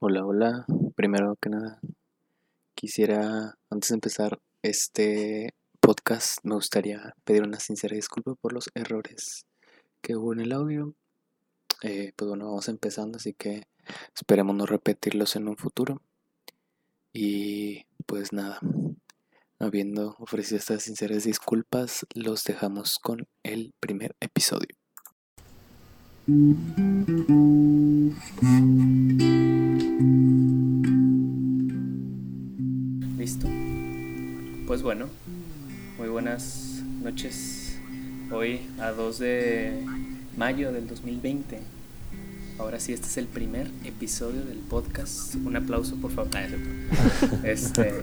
Hola, hola. Primero que nada, quisiera, antes de empezar este podcast, me gustaría pedir una sincera disculpa por los errores que hubo en el audio. Eh, pues bueno, vamos empezando, así que esperemos no repetirlos en un futuro. Y pues nada, habiendo ofrecido estas sinceras disculpas, los dejamos con el primer episodio. Listo. Pues bueno, muy buenas noches. Hoy a 2 de mayo del 2020. Ahora sí, este es el primer episodio del podcast. Un aplauso, por favor. Ah, este,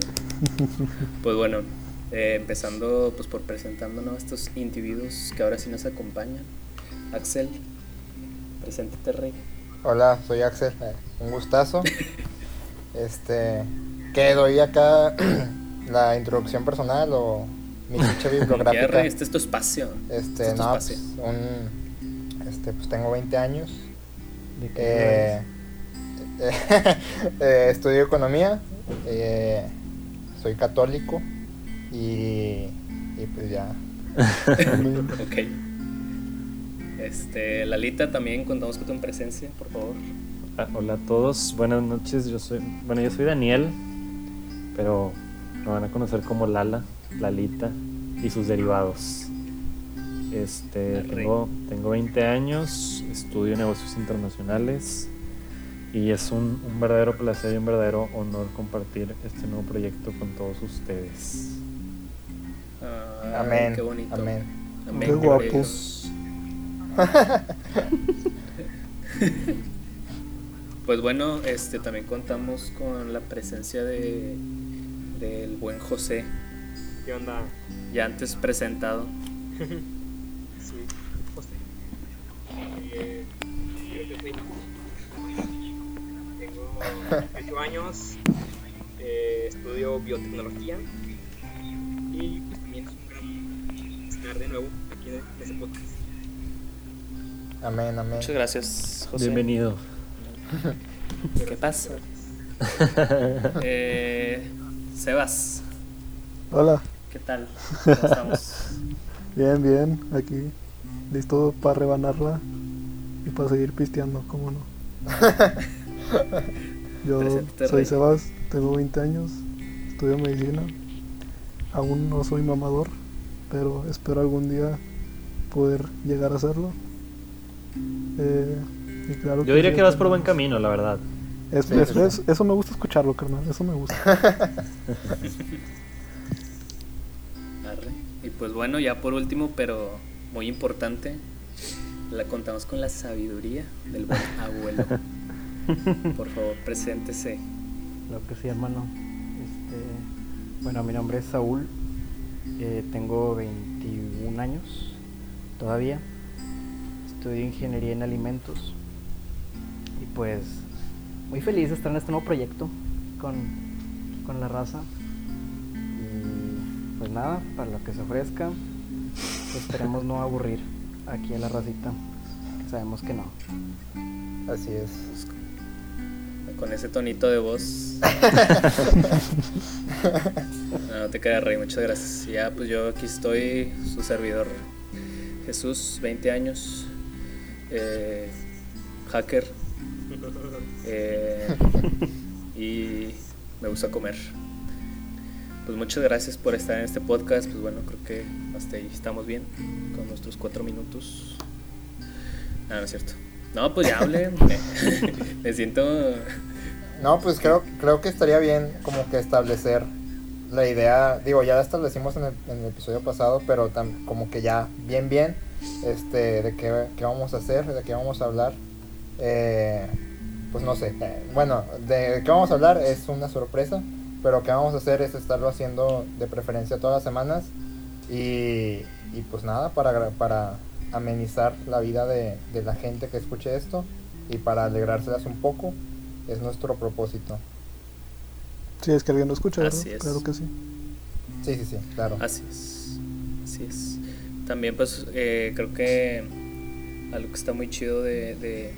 pues bueno, eh, empezando pues por presentándonos a estos individuos que ahora sí nos acompañan. Axel, preséntate, Rey. Hola, soy Axel. eh, Un gustazo. Este, que doy acá la introducción personal o mi ficha bibliográfica. este es tu espacio. Este, este es tu no, espacio. pues, un, este, pues tengo 20 años. ¿De qué Eh, eh, estudio economía. eh, soy católico y, y pues ya. Ok. Este, Lalita, también contamos con tu presencia, por favor. Ah, Hola a todos, buenas noches. Yo soy, bueno, yo soy Daniel, pero me van a conocer como Lala, Lalita y sus derivados. Este, tengo, tengo 20 años, estudio negocios internacionales y es un, un verdadero placer y un verdadero honor compartir este nuevo proyecto con todos ustedes. Ay, Amén. Qué bonito. Amén. Amén. Qué gloria a guapo. Dios. Pues bueno, este también contamos con la presencia de del buen José, ¿Qué onda? ya antes presentado. Sí, José. Eh, yo soy- Tengo 18 años, eh, estudio biotecnología y pues también es un gran estar de nuevo aquí en este podcast. Amén, amén. Muchas gracias, José. Bienvenido. ¿Qué pasa? Eh, Sebas, Hola, ¿qué tal? ¿Cómo estamos? bien, bien, aquí listo para rebanarla y para seguir pisteando, ¿cómo no? Yo soy Rey. Sebas, tengo 20 años, estudio medicina, aún no soy mamador, pero espero algún día poder llegar a hacerlo. Eh, y claro Yo diría que vas por buen camino, la verdad. Es- Sí, es- sí, sí. es- eso me gusta escucharlo, carnal, eso me gusta. Arre. Y pues bueno, ya por último, pero muy importante, la contamos con la sabiduría del buen abuelo. Por favor, preséntese. Lo que sí, hermano. Este, bueno, mi nombre es Saúl. eh, tengo 21 años todavía. Estudio ingeniería en alimentos. Y pues, muy feliz de estar en este nuevo proyecto con, con la raza. Y pues nada, para lo que se ofrezca, esperemos no aburrir aquí a la racita. que sabemos que no. Así es. Con ese tonito de voz. No, no te quedas rey, muchas gracias. Ya, pues yo aquí estoy, su servidor Jesús, 20 años, eh, hacker, eh, y me gusta comer. Pues muchas gracias por estar en este podcast. Pues bueno, creo que hasta ahí estamos bien con nuestros cuatro minutos. Ah, no es cierto. No, pues ya hable. me, me siento. No, pues creo, creo que estaría bien como que establecer la idea, digo, ya la establecimos en el, en el episodio pasado, pero tam- como que ya bien, bien, este, de qué, qué vamos a hacer, de qué vamos a hablar. Eh, pues no sé, eh, bueno, de qué vamos a hablar es una sorpresa, pero qué vamos a hacer es estarlo haciendo de preferencia todas las semanas y, y pues nada, para, gra- para amenizar la vida de, de la gente que escuche esto y para alegrárselas un poco, es nuestro propósito. Si es que alguien lo escucha, ¿verdad? Así es. Claro que sí. Sí, sí, sí, claro. Así es. Así es. También, pues, eh, creo que algo que está muy chido de, de,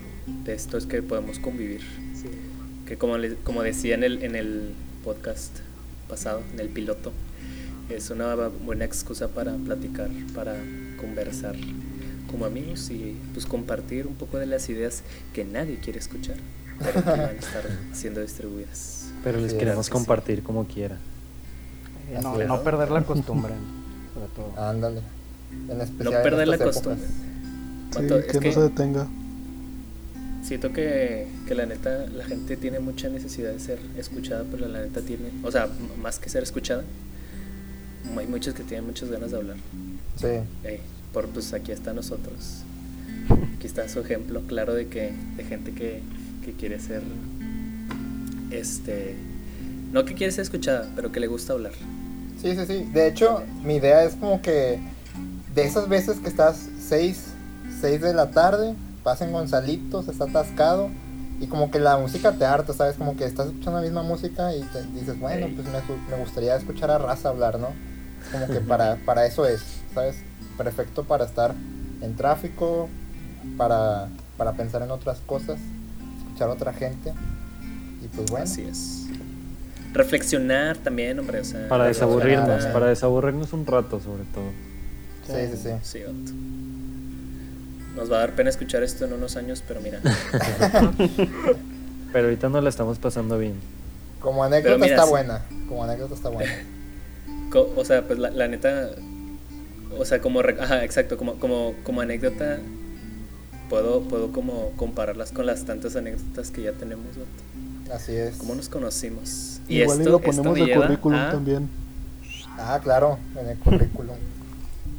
de esto es que podemos convivir. Sí. que como, le- como decía en el, en el podcast pasado, en el piloto, es una buena excusa para platicar, para conversar como amigos y pues compartir un poco de las ideas que nadie quiere escuchar, pero que van a estar siendo distribuidas. Pero les Sí, queremos sí. compartir como quiera. No, no perder la costumbre, sobre todo. Ándale. En especial No en perder la costumbre. Sí, ¿Cuánto- que es no se detenga. Siento que, que la neta, la gente tiene mucha necesidad de ser escuchada, pero la neta tiene, o sea, más que ser escuchada, hay muchos que tienen muchas ganas de hablar. Sí. Por pues aquí está nosotros. Aquí está su ejemplo claro de que de gente que, que quiere ser este no que quiere ser escuchada, pero que le gusta hablar. Sí, sí, sí. De hecho, mi idea es como que de esas veces que estás 6, 6 de la tarde, vas en Gonzalitos, está atascado y como que la música te harta, ¿sabes? Como que estás escuchando la misma música y te dices, bueno, pues me, me gustaría escuchar a Raza hablar, ¿no? Como que para, para eso es, ¿sabes? Perfecto para estar en tráfico, para, para pensar en otras cosas, escuchar a otra gente y pues bueno. Así es. Reflexionar también, hombre, o sea, Para desaburrirnos, para desaburrirnos un rato sobre todo. Sí, sí, sí. Sí. Nos va a dar pena escuchar esto en unos años, pero mira. Pero ahorita no la estamos pasando bien. Como anécdota mira, está sí. buena, como anécdota está buena. Co- o sea, pues la, la neta, o sea, como, ajá, exacto, como, como, como anécdota, puedo, puedo como compararlas con las tantas anécdotas que ya tenemos, vato. Así es. ¿Cómo nos conocimos? Igual y lo ponemos me de currículum a- también. Ah, claro, en el currículum.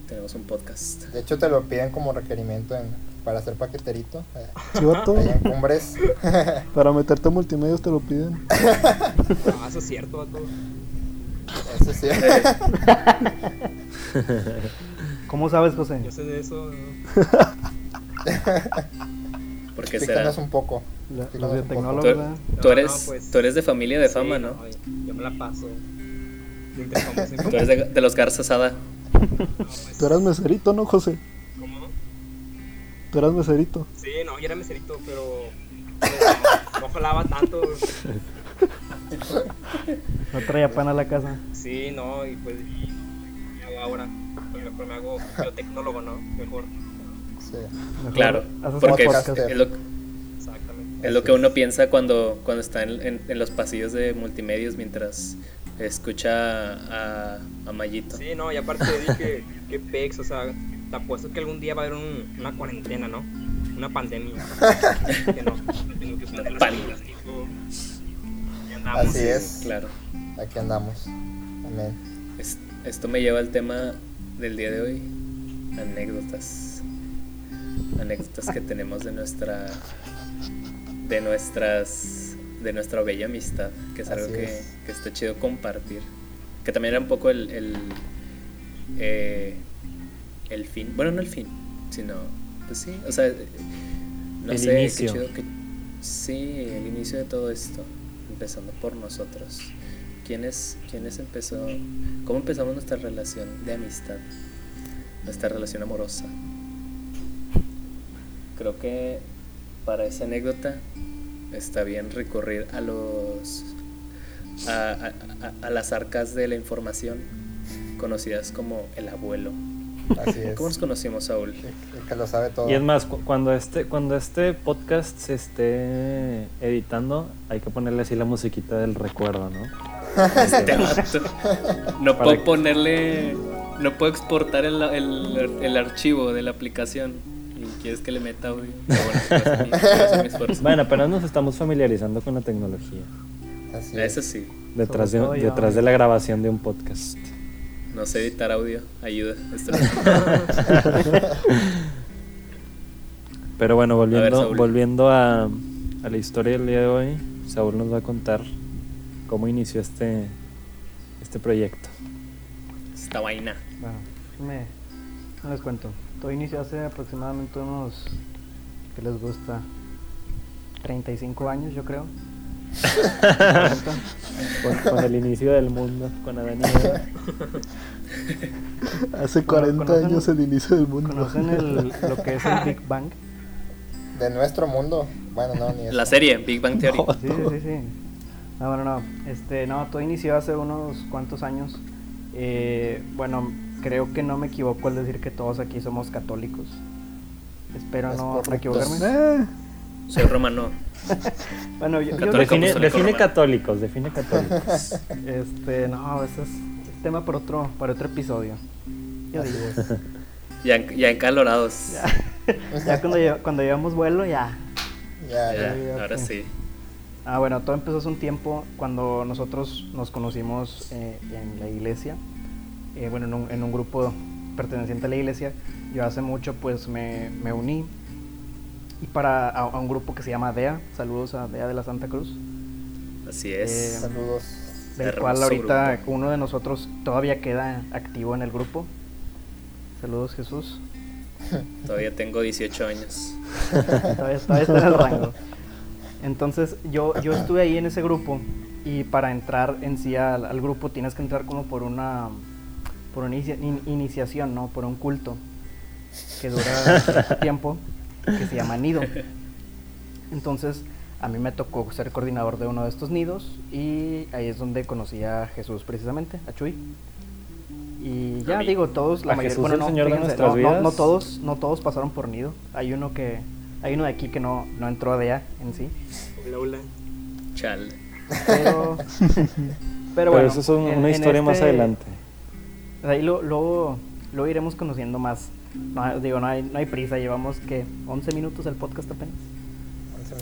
Tenemos un podcast. De hecho, te lo piden como requerimiento en, para hacer paqueterito. eh, vato, Allá en Cumbres. para meterte a multimedios te lo piden. Ah, eso es cierto, vato. Eso sí. ¿Cómo sabes, José? Yo sé de eso. ¿no? ¿Por qué será? Un poco. La- los biotecnólogos, Tú, ¿verdad? tú No, eres, no, pues. tú eres de familia de Sí, fama, ¿no? Yo me la paso. Tú eres de, de los Garza Sada. Tú eras meserito, ¿no, José? ¿Cómo? Tú eras meserito. Sí, no, yo era meserito, pero. pero no, no jalaba tanto. No traía pan a la casa. Sí, no, y pues. ¿Qué hago ahora? Pues mejor me hago biotecnólogo, ¿no? Mejor. Sí. Mejor Claro, porque es, es lo, Exactamente. es lo que uno piensa cuando, cuando está en, en- en los pasillos de multimedios mientras escucha a, a Mayito. Sí, no, y aparte dije, qué pex, o sea, te apuesto que algún día va a haber un- una cuarentena, ¿no? Una pandemia. que no, tengo que poner las Pandemia. pilas, tipo, y andamos. Así es. Claro. Aquí andamos. Amén. Es- esto me lleva al tema del día de hoy. Anécdotas. Anécdotas que tenemos de nuestra. de nuestras. De nuestra bella amistad. Que es algo que, es. que está chido compartir. Que también era un poco el. el, eh, el fin. Bueno, no el fin, sino. Pues sí, o sea. eh, No El sé, inicio. qué chido que. Sí, el inicio de todo esto. Empezando por nosotros. ¿Quiénes, ¿Quiénes empezó? ¿Cómo empezamos nuestra relación de amistad? Nuestra relación amorosa. Creo que para esa anécdota está bien recurrir a los a, a- a- las arcas de la información conocidas como el abuelo. Así es. ¿Cómo nos conocimos, Saúl? El, el que lo sabe todo. Y es más, cu- cuando este, cuando este podcast se esté editando, hay que ponerle así la musiquita del recuerdo, ¿no? Este. No puedo que- ponerle. No puedo exportar el, el- el archivo de la aplicación. Quieres que le meta audio. Pero bueno, a a. Bueno, apenas nos estamos familiarizando con la tecnología. Así es. Eso sí. Detrás, de, detrás de la grabación de un podcast. No sé editar audio. Ayuda. Esto- Pero bueno, volviendo, Saúl. volviendo a, a la historia del día de hoy, Saúl nos va a contar cómo inició este, este proyecto. Esta vaina. Bueno, me, no les cuento. Todo inició hace aproximadamente unos, ¿qué les gusta? 35 años, yo creo. 40. Con, con el inicio del mundo, con Adán y Eva. Hace 40 ¿conocen- años el inicio del mundo. ¿Conocen el, lo que es el Big Bang? De nuestro mundo. Bueno, no, ni eso. La serie, Big Bang Theory. Sí, sí, sí, sí. No, bueno, no. Este, no, todo inició hace unos cuantos años. Eh, bueno, creo que no me equivoco al decir que todos aquí somos católicos. Espero Es no correcto. equivocarme. Eh, Soy romano. Bueno, yo, yo- Católico. Define, define católicos, define católicos. este, no, ese es tema para otro, para otro episodio. Yo digo. Ya, en- ya encalorados. Ya cuando, cuando llevamos vuelo, ya. Ya, Ya, ya, ahora sí. Ah, bueno, todo empezó hace un tiempo cuando nosotros nos conocimos eh, en la iglesia. Eh, bueno, en un, en un grupo perteneciente a la iglesia. Yo hace mucho pues me, me uní y para a, a un grupo que se llama DEA. Saludos a DEA de la Santa Cruz. Así es. Eh, Saludos. Del cual ahorita grupo. uno de nosotros todavía queda activo en el grupo. Saludos Jesús. Todavía tengo 18 años. todavía, todavía está en el rango. Entonces yo, yo estuve ahí en ese grupo y para entrar en sí al, al grupo tienes que entrar como por una por una inicia- in- iniciación, ¿no? Por un culto que dura tiempo que se llama nido. Entonces a mí me tocó ser coordinador de uno de estos nidos y ahí es donde conocí a Jesús precisamente, a Chuy. Y ya mí. digo, todos, la ¿A mayoría, bueno, no, de fíjense, no, no- vidas? no todos, no todos pasaron por nido. Hay uno que, hay uno de aquí que no, no entró a DEA en sí. Hola, hola. Chal. Pero, pero Pero bueno, eso es un- en- una historia más este- adelante. Ahí lo, luego, luego iremos conociendo más. No, digo, no hay, no hay prisa, llevamos que 11 minutos el podcast apenas.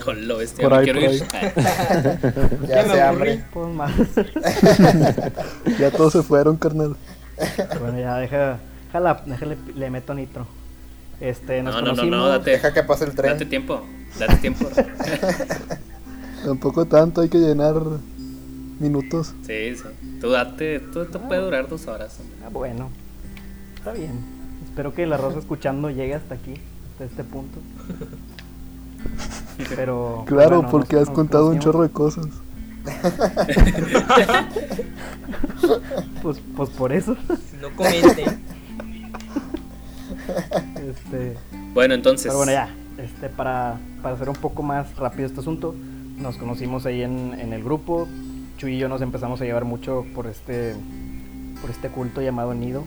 Con lo bestia, Por ahí, quiero por ir. Ya se hambre. Pues más. ya todos se fueron, carnal. bueno, ya deja, déjala, déjale, le meto nitro. Este, nos No, no, no, no, date, Deja que pase el tren. date tiempo. Date tiempo. Tampoco tanto, hay que llenar minutos. Sí, sí. Tú date, tú, esto puede durar dos horas. Ah, bueno, está bien. Espero que la Rosa escuchando llegue hasta aquí, hasta este punto. Pero. Claro, bueno, porque nos- has nos contado un chorro de cosas. Pues, pues por eso. No comenten. Este, Bueno, entonces. pero bueno, ya. Este, para, para hacer un poco más rápido este asunto, nos conocimos ahí en, en el grupo. Chuy y yo nos empezamos a llevar mucho por este, por este culto llamado Nido.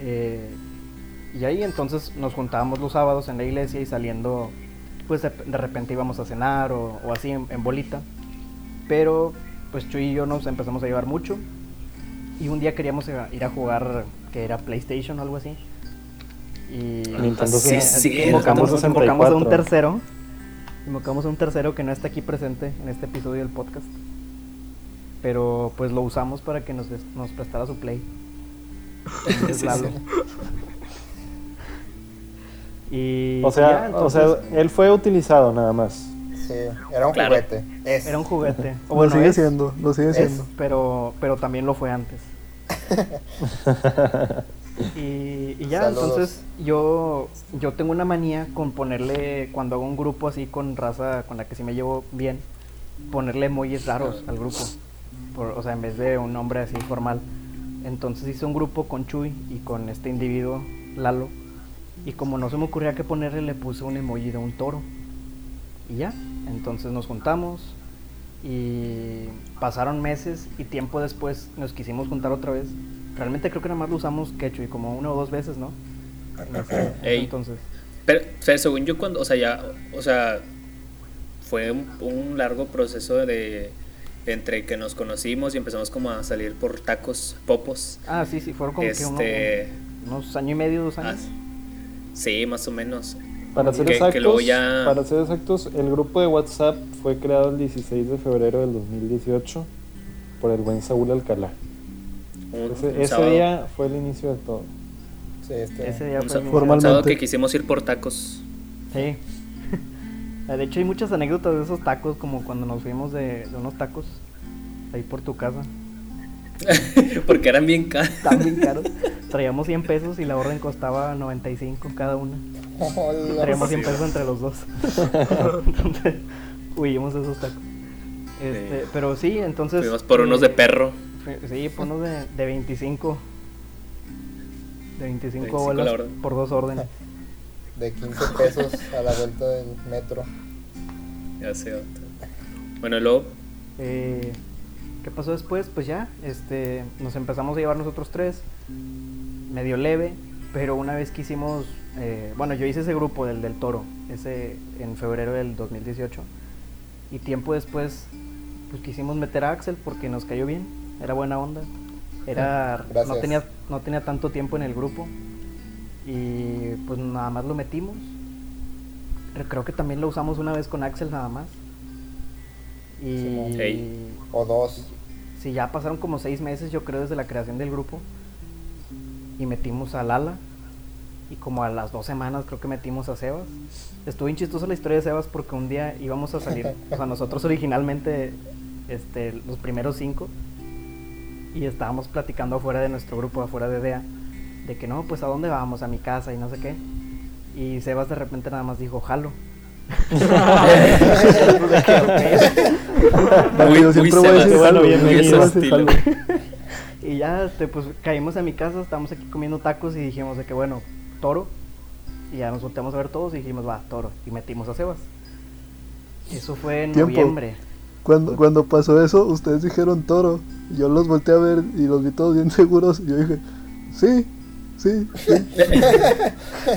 Eh, y ahí entonces nos juntábamos los sábados en la iglesia y saliendo, pues de, de repente íbamos a cenar o, o así en, en bolita. Pero pues Chuy y yo nos empezamos a llevar mucho. Y un día queríamos ir a- jugar, que era PlayStation o algo así. Y Nintendo Sí, sí, invocamos, invocamos a un 64. tercero. Invocamos a un tercero que no está aquí presente en este episodio del podcast. Pero pues lo usamos para que nos, des- nos prestara su play. Entonces, Sí, Lalo. Y O sea, ya, o sea, él fue utilizado nada más. Sí, era un Claro. juguete. Es. era un juguete. O lo sigue es, siendo, lo sigue es. siendo. pero, pero también lo fue antes. Y, y ya, Saludos. entonces yo, yo tengo una manía con ponerle, cuando hago un grupo así con raza con la que sí me llevo bien, ponerle emojis raros al grupo. Por- o sea, en vez de un nombre así formal. Entonces hice un grupo con Chuy y con este individuo, Lalo. Y como no se me ocurría qué ponerle, le puse un emoji de un toro. Y ya, entonces nos juntamos y pasaron meses y tiempo después nos quisimos juntar otra vez. Realmente creo que nada más lo usamos Quechu y como una o dos veces, ¿no? En ese- Ey. entonces. Pero, o sea, según yo, cuando, o sea, ya, o sea, fue un, un largo proceso de entre que nos conocimos y empezamos como a salir por tacos, popos. Ah, sí, sí, fueron como que uno- Este, unos año y medio, dos ah, años. sí, más o menos. Para ser, Que- exactos, ya- para ser exactos, el grupo de WhatsApp fue creado el 16 de febrero del 2018 por el buen Saúl Alcalá. Un, Ese, un ese sábado, día fue el inicio de todo. Sí, este. Ese día un, fue el un inicio. sábado Formalmente. que quisimos ir por tacos. Sí. De hecho, hay muchas anécdotas de esos tacos, como cuando nos fuimos de, de unos tacos ahí por tu casa. Porque eran bien caros. Estaban bien caros. Traíamos 100 pesos y la orden costaba 95 cada una. Traíamos 100 sí. pesos entre los dos. entonces, huimos de esos tacos. Este, Sí. Pero sí, entonces. Fuimos por unos de eh, perro. Sí, por unos de, de 25. De 25, 25 bolas la orden. por dos órdenes. De 15 pesos a la vuelta del metro. Ya sé. Bueno, luego, Eh, ¿Qué pasó después? Pues ya, este, nos empezamos a llevar nosotros tres, medio leve, pero una vez que hicimos, eh, bueno, yo hice ese grupo del del Toro, ese en febrero del 2018, y tiempo después, pues quisimos meter a Axel porque nos cayó bien, era buena onda, era, no Gracias. tenía, no tenía tanto tiempo en el grupo, y pues nada más lo metimos. Pero Creo que también lo usamos una vez con Axel nada más. Y. O dos. Sí, ya pasaron como seis meses, yo creo, desde la creación del grupo. Y metimos a Lala. Y como a las dos semanas creo que metimos a Sebas. Estuvo bien chistosa la historia de Sebas porque un día íbamos a salir, o sea, nosotros originalmente, este, los primeros cinco. Y estábamos platicando afuera de nuestro grupo, afuera de DEA, de que no, pues a dónde vamos, a mi casa y no sé qué. Y Sebas de repente nada más dijo, jalo. Y ya, este, pues caímos a mi casa, estábamos aquí comiendo tacos y dijimos de que bueno, toro. Y ya nos volteamos a ver todos y dijimos, va, toro. Y metimos a Sebas. Eso fue en Tiempo. noviembre. Cuando, cuando pasó eso, ustedes dijeron toro. Yo los volteé a ver y los vi todos bien seguros. Y yo dije, sí, sí, sí.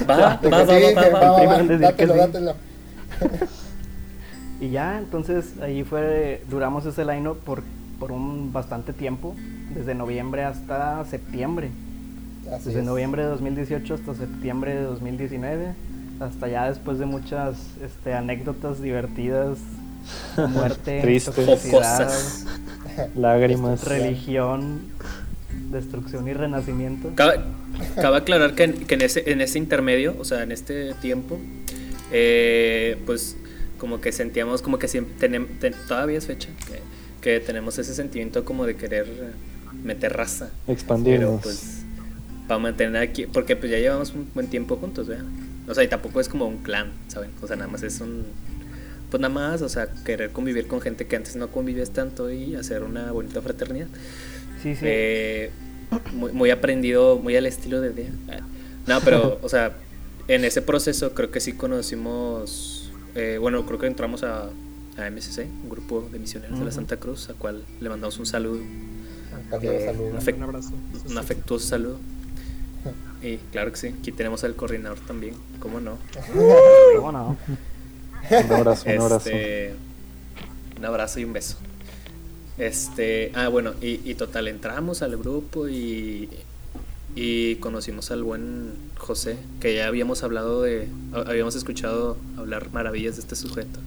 va, va, va, va. Y ya, entonces ahí fue, duramos ese line por, por un bastante tiempo, desde noviembre hasta septiembre. Así Desde es. noviembre de 2018 hasta septiembre de 2019. Hasta ya después de muchas este, anécdotas divertidas, muerte, Tristes. Jocosas. Lágrimas. religión, destrucción y renacimiento. Cabe, cabe aclarar que, en, que en, ese, en ese intermedio, o sea, en este tiempo, eh, pues como que sentíamos como que siempre tenemos, todavía es fecha, que, que tenemos ese sentimiento como de querer meter raza. Pero Expandirnos. pues para mantener aquí, porque pues ya llevamos un buen tiempo juntos, ¿verdad? O sea, y tampoco es como un clan, ¿saben? O sea, nada más es un... Pues nada más, o sea, querer convivir con gente que antes no convivías tanto y hacer una bonita fraternidad. Sí, sí. Eh, muy, muy aprendido, muy al estilo de Dea. No, pero, o sea, en ese proceso creo que sí conocimos, eh, bueno, creo que entramos a, a MSC, un grupo de misioneros de la. Santa Cruz, a cual le mandamos un saludo, Eh, saludo. un afec- Un abrazo. un afectuoso saludo. Y claro que sí, aquí tenemos al coordinador también, ¿cómo no? ¿Cómo no? Un abrazo, un abrazo. Este, un abrazo y un beso. Este, ah, bueno, y, y total, entramos al grupo y, y conocimos al buen José, que ya habíamos hablado de, habíamos escuchado hablar maravillas de este sujeto.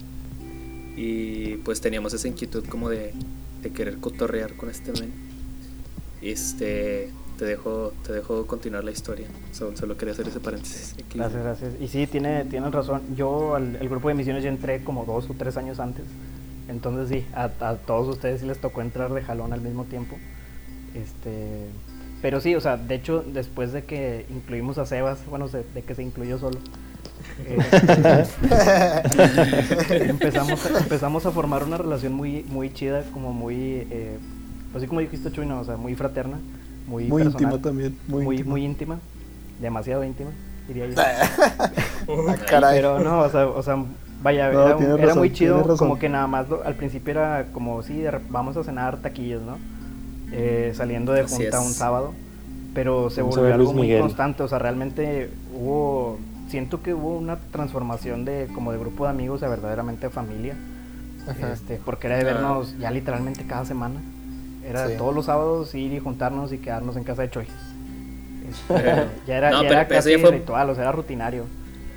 Y pues teníamos esa inquietud como de, de querer cotorrear con este men. Este, te dejo, te dejo continuar la historia. Solo, quería hacer ese paréntesis. Gracias, gracias. Y sí, tiene, tienes razón. Yo al el grupo de misiones ya entré como dos o tres años antes. Entonces sí, a, a todos ustedes sí les tocó entrar de jalón al mismo tiempo. Este, pero sí, o sea, de hecho, después de que incluimos a Sebas, bueno, se- de que se incluyó solo, eh, empezamos, a, empezamos a formar una relación muy, muy chida, como muy, eh, pues sí como dijiste Chuy, ¿no? o sea, muy fraterna, muy, Muy personal, íntima también. Muy, muy, íntima. muy íntima, demasiado íntima, diría yo. Ah, caray. Pero no, o sea, o sea vaya, No, era, tienes era razón, muy chido, como que nada más lo- al principio era como, sí, de vamos a cenar taquillos, ¿no? Eh, saliendo de Así junta es. un sábado, pero se Vamos volvió algo Luis muy Miguel. constante, o sea, realmente hubo, siento que hubo una transformación de como de grupo de amigos a verdaderamente familia, Ajá. este, porque era de Ah. vernos ya literalmente cada semana, era Sí. todos los sábados ir y juntarnos y quedarnos en casa de Choy. Este, ya era, No, ya pero era casi ya fue- ritual, o sea, era rutinario.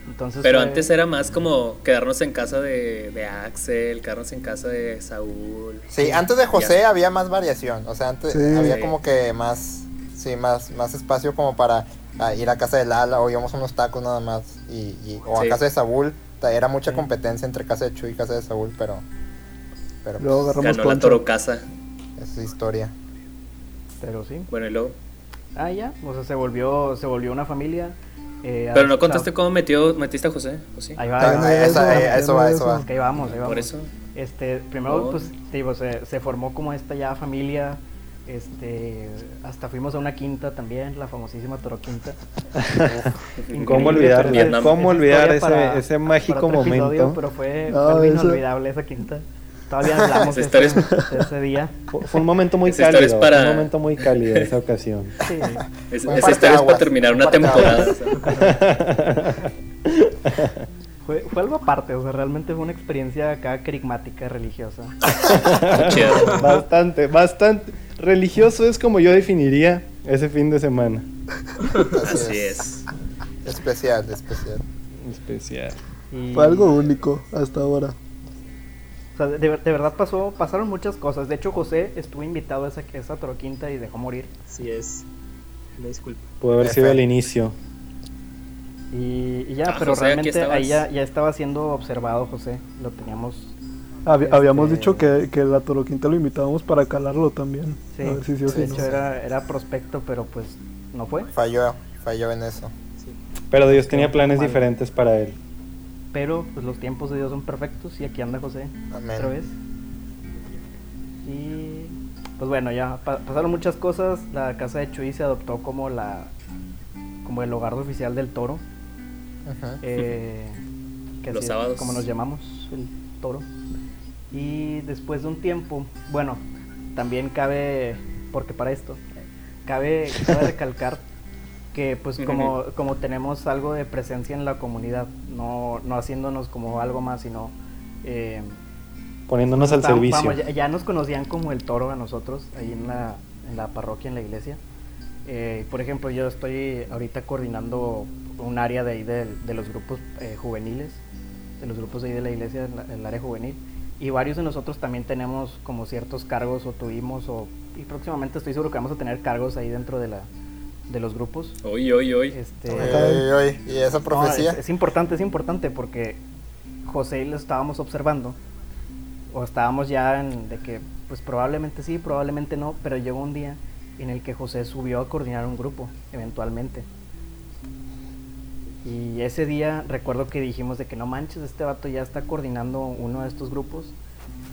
Entonces Pero fue- antes era más como quedarnos en casa de, de Axel, quedarnos en casa de Saúl. Sí, antes de José Ya. había más variación, o sea, antes Sí. había como que más, sí, más, más espacio como para ah, ir a casa de Lala o íbamos a unos tacos nada más y, y- o Sí. a casa de Saúl, era mucha Sí. competencia entre casa de Chuy y casa de Saúl, pero, pero Luego agarramos Ganó la. Toro Casa. esa es historia. Pero sí. Bueno, y luego. Ah, ya. O sea, se volvió, se volvió una familia. Eh, Pero no contaste cómo metió, metiste a José, ¿o sí? Ahí va, Ah, ahí va. eso, eso va, eso. eso va. Vamos, ahí vamos. Por eso. Este, primero, Oh. pues, digo, se, se formó como esta ya familia. Este, hasta fuimos a una quinta también, la famosísima Toro Quinta. ¿Cómo olvidar, cómo olvidar ese, para- ese mágico para otro episodio, momento? pero fue, No, fue eso- inolvidable esa quinta. Todavía hablamos ese, día. Fue, un momento muy cálido, es para- fue un momento muy cálido esa ocasión. Sí. Es- esa historia es para terminar un una temporada. Fue, fue algo aparte, o sea, realmente fue una experiencia acá querigmática, religiosa. Bastante, bastante. Religioso es como yo definiría ese fin de semana. Así es. Especial, especial. Especial. Y- Fue algo único hasta ahora. O sea, de, de verdad pasó, pasaron muchas cosas. De hecho, José estuvo invitado a esa, a esa toroquinta y dejó morir. Así es. Me disculpo. Pudo haber sido el inicio. Y, y ya, Ah, pero José, realmente ahí ya, ya estaba siendo observado José. Lo teníamos. Habi- Este- Habíamos dicho que, que la Toroquinta lo invitábamos para calarlo también. Sí, A ver si sí o si de no. hecho era, era prospecto, pero pues no fue. Falló, falló en eso. Pero Dios tenía planes mal. diferentes para él. Pero pues los tiempos de Dios son perfectos y aquí anda José Amén. otra vez. Y pues bueno, ya pa- pasaron muchas cosas. La casa de Chuy se adoptó como la como el hogar oficial del toro. Ujú. eh, que Los así es sábados. como nos llamamos, el toro. Y después de un tiempo, bueno, también cabe, porque para esto, cabe, cabe recalcar que pues como, como tenemos algo de presencia en la comunidad, no, no haciéndonos como algo más, sino... eh, Poniéndonos al Estábamos- servicio. vamos, ya, ya nos conocían como el toro a nosotros, ahí en la, en la parroquia, en la iglesia. Eh, por ejemplo, yo estoy ahorita coordinando un área de ahí de, de los grupos eh, juveniles, de los grupos de ahí de la iglesia, el área juvenil. Y varios de nosotros también tenemos como ciertos cargos o tuvimos, o, y próximamente estoy seguro que vamos a tener cargos ahí dentro de, la, de los grupos. Hoy, hoy, hoy. Este, uy, uy, ¿Y esa no, profecía? es, es importante, es importante porque José y lo estábamos observando. O estábamos ya en de que, pues probablemente sí, probablemente no, pero llegó un día en el que José subió a coordinar un grupo, eventualmente. Y ese día recuerdo que dijimos de que no manches, este vato ya está coordinando uno de estos grupos.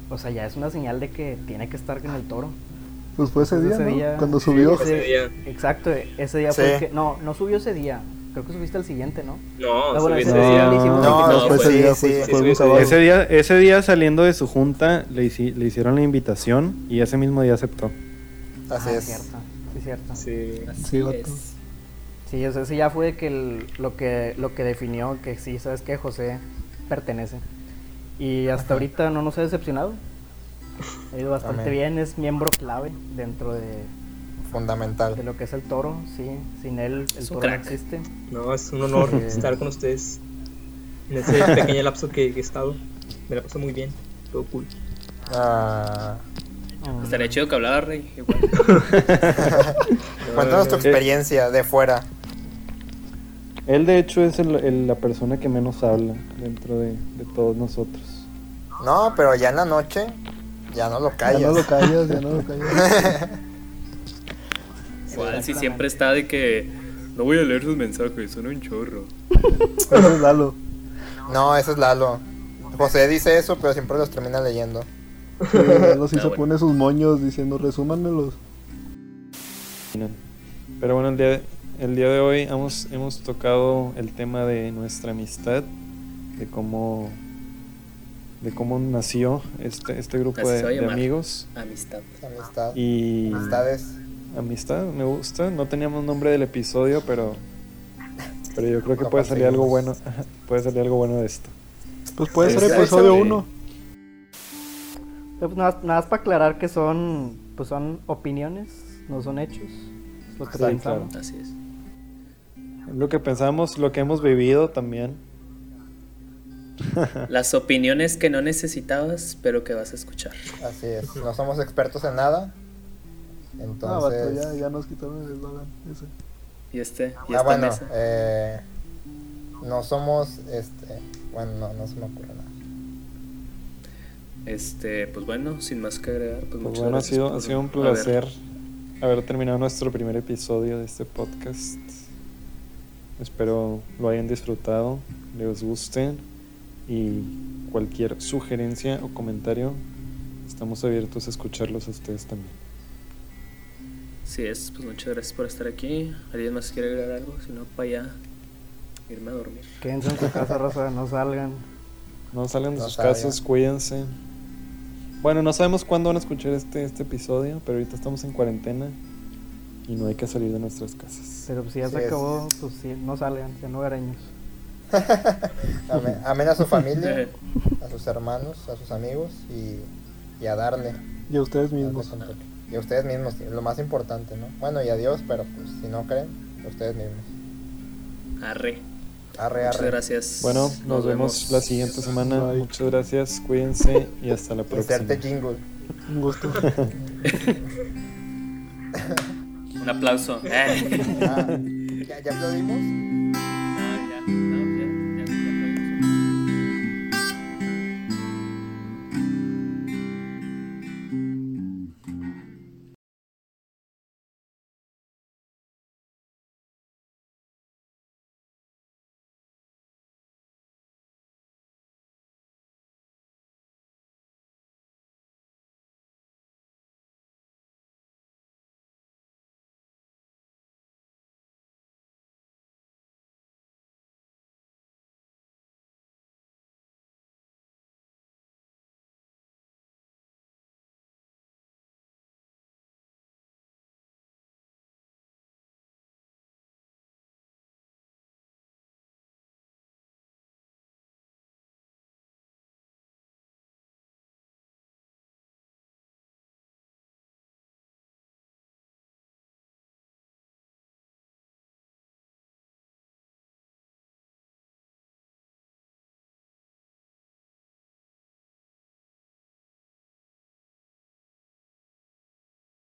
O sea, ya es una señal de que tiene que estar en el toro. Pues fue ese día, Ese ¿no? día- Cuando sí, subió. ese- Ese día. Exacto, ese día Sí. fue el que... No, no subió ese día. Creo que subiste al siguiente, ¿no? No, Ah, bueno, ese No. día. No, fue pues ese sí, día, sí, fue, sí, fue sí, sí. Ese día, ese día saliendo de su junta le, hici- le hicieron la invitación y ese mismo día aceptó. Así Ah, es. Cierto, sí, cierto. Sí. Sí, vato. Sí, o sea, ese ya fue que el- lo que lo que definió que sí, sabes que José pertenece. Y hasta ahorita no nos ha decepcionado. Ha ido bastante bien, es miembro clave dentro de, Fundamental. de lo que es el toro, sí. Sin él el toro no existe. No, es un honor estar con ustedes en ese pequeño lapso que, que he estado. Me la paso muy bien. Todo cool. Ah, Mm, Estaría chido que hablara, Rey. Igual. cuéntanos tu experiencia de fuera. Él de hecho es el- el- la persona que menos habla dentro de, de todos nosotros. No, pero ya en la noche ya no lo Ya callas. no lo callas, ya no lo callas. Igual, si siempre está de que no voy a leer sus mensajes, son un chorro. Ese es Lalo. No, ese es Lalo. José dice eso, pero siempre los termina leyendo. Sí, Lalo sí Ah, se bueno. pone sus moños diciendo, resúmanmelos. Pero bueno, el día, el día de hoy hemos, hemos tocado el tema de nuestra amistad, de cómo, de cómo nació este, este grupo de, amigos. Amistad. Amistad. Y Amistades. amistad, me gusta. No teníamos nombre del episodio, pero, pero yo creo que puede salir algo bueno. puede salir algo bueno de esto. Pues puede Sí, ser episodio sí. 1. Pues nada, nada más para aclarar que son pues son opiniones, no son hechos. Es lo que Exacto. pensamos. Así es. Lo que pensamos, lo que hemos vivido también. Las opiniones que no necesitabas, pero que vas a escuchar. Así es. No somos expertos en nada. Ah, vato, Entonces. ya, ya nos quitaron el eslogan ese. Y este, y Ah, esta bueno, mesa. eh, no somos, este, bueno, no, no se me ocurre nada. Este, pues bueno, sin más que agregar, pues, Pues muchas bueno, ha gracias sido, por ha sido un placer haber terminado nuestro primer episodio de este podcast. Espero lo hayan disfrutado, les guste y cualquier sugerencia o comentario, estamos abiertos a escucharlos a ustedes también. Si es, pues muchas gracias por estar aquí. ¿Alguien más quiere agregar algo? Si no, para allá irme a dormir. Quédense en su casa, raza, no salgan. No salgan de No sus salgan. casas, cuídense. Bueno, no sabemos cuándo van a escuchar este, este episodio, pero ahorita estamos en cuarentena y no hay que salir de nuestras casas. Pero si ya Sí, se es- acabó, pues sí, no salgan, sean hogareños. Amén, amén a su familia, a sus hermanos, a sus amigos y, y a darle. Y a ustedes mismos. Y a ustedes mismos, lo más importante, ¿no? Bueno, y a Dios, pero pues si no creen, a ustedes mismos. Arre. Arre, Muchas arre. gracias. Bueno, nos, vemos, la siguiente semana. Bye. Muchas gracias, cuídense y hasta la próxima. Inserte jingle. Un gusto. Un aplauso. Eh. Ah, ¿ya, ¿Ya aplaudimos? No, ya, no, ya.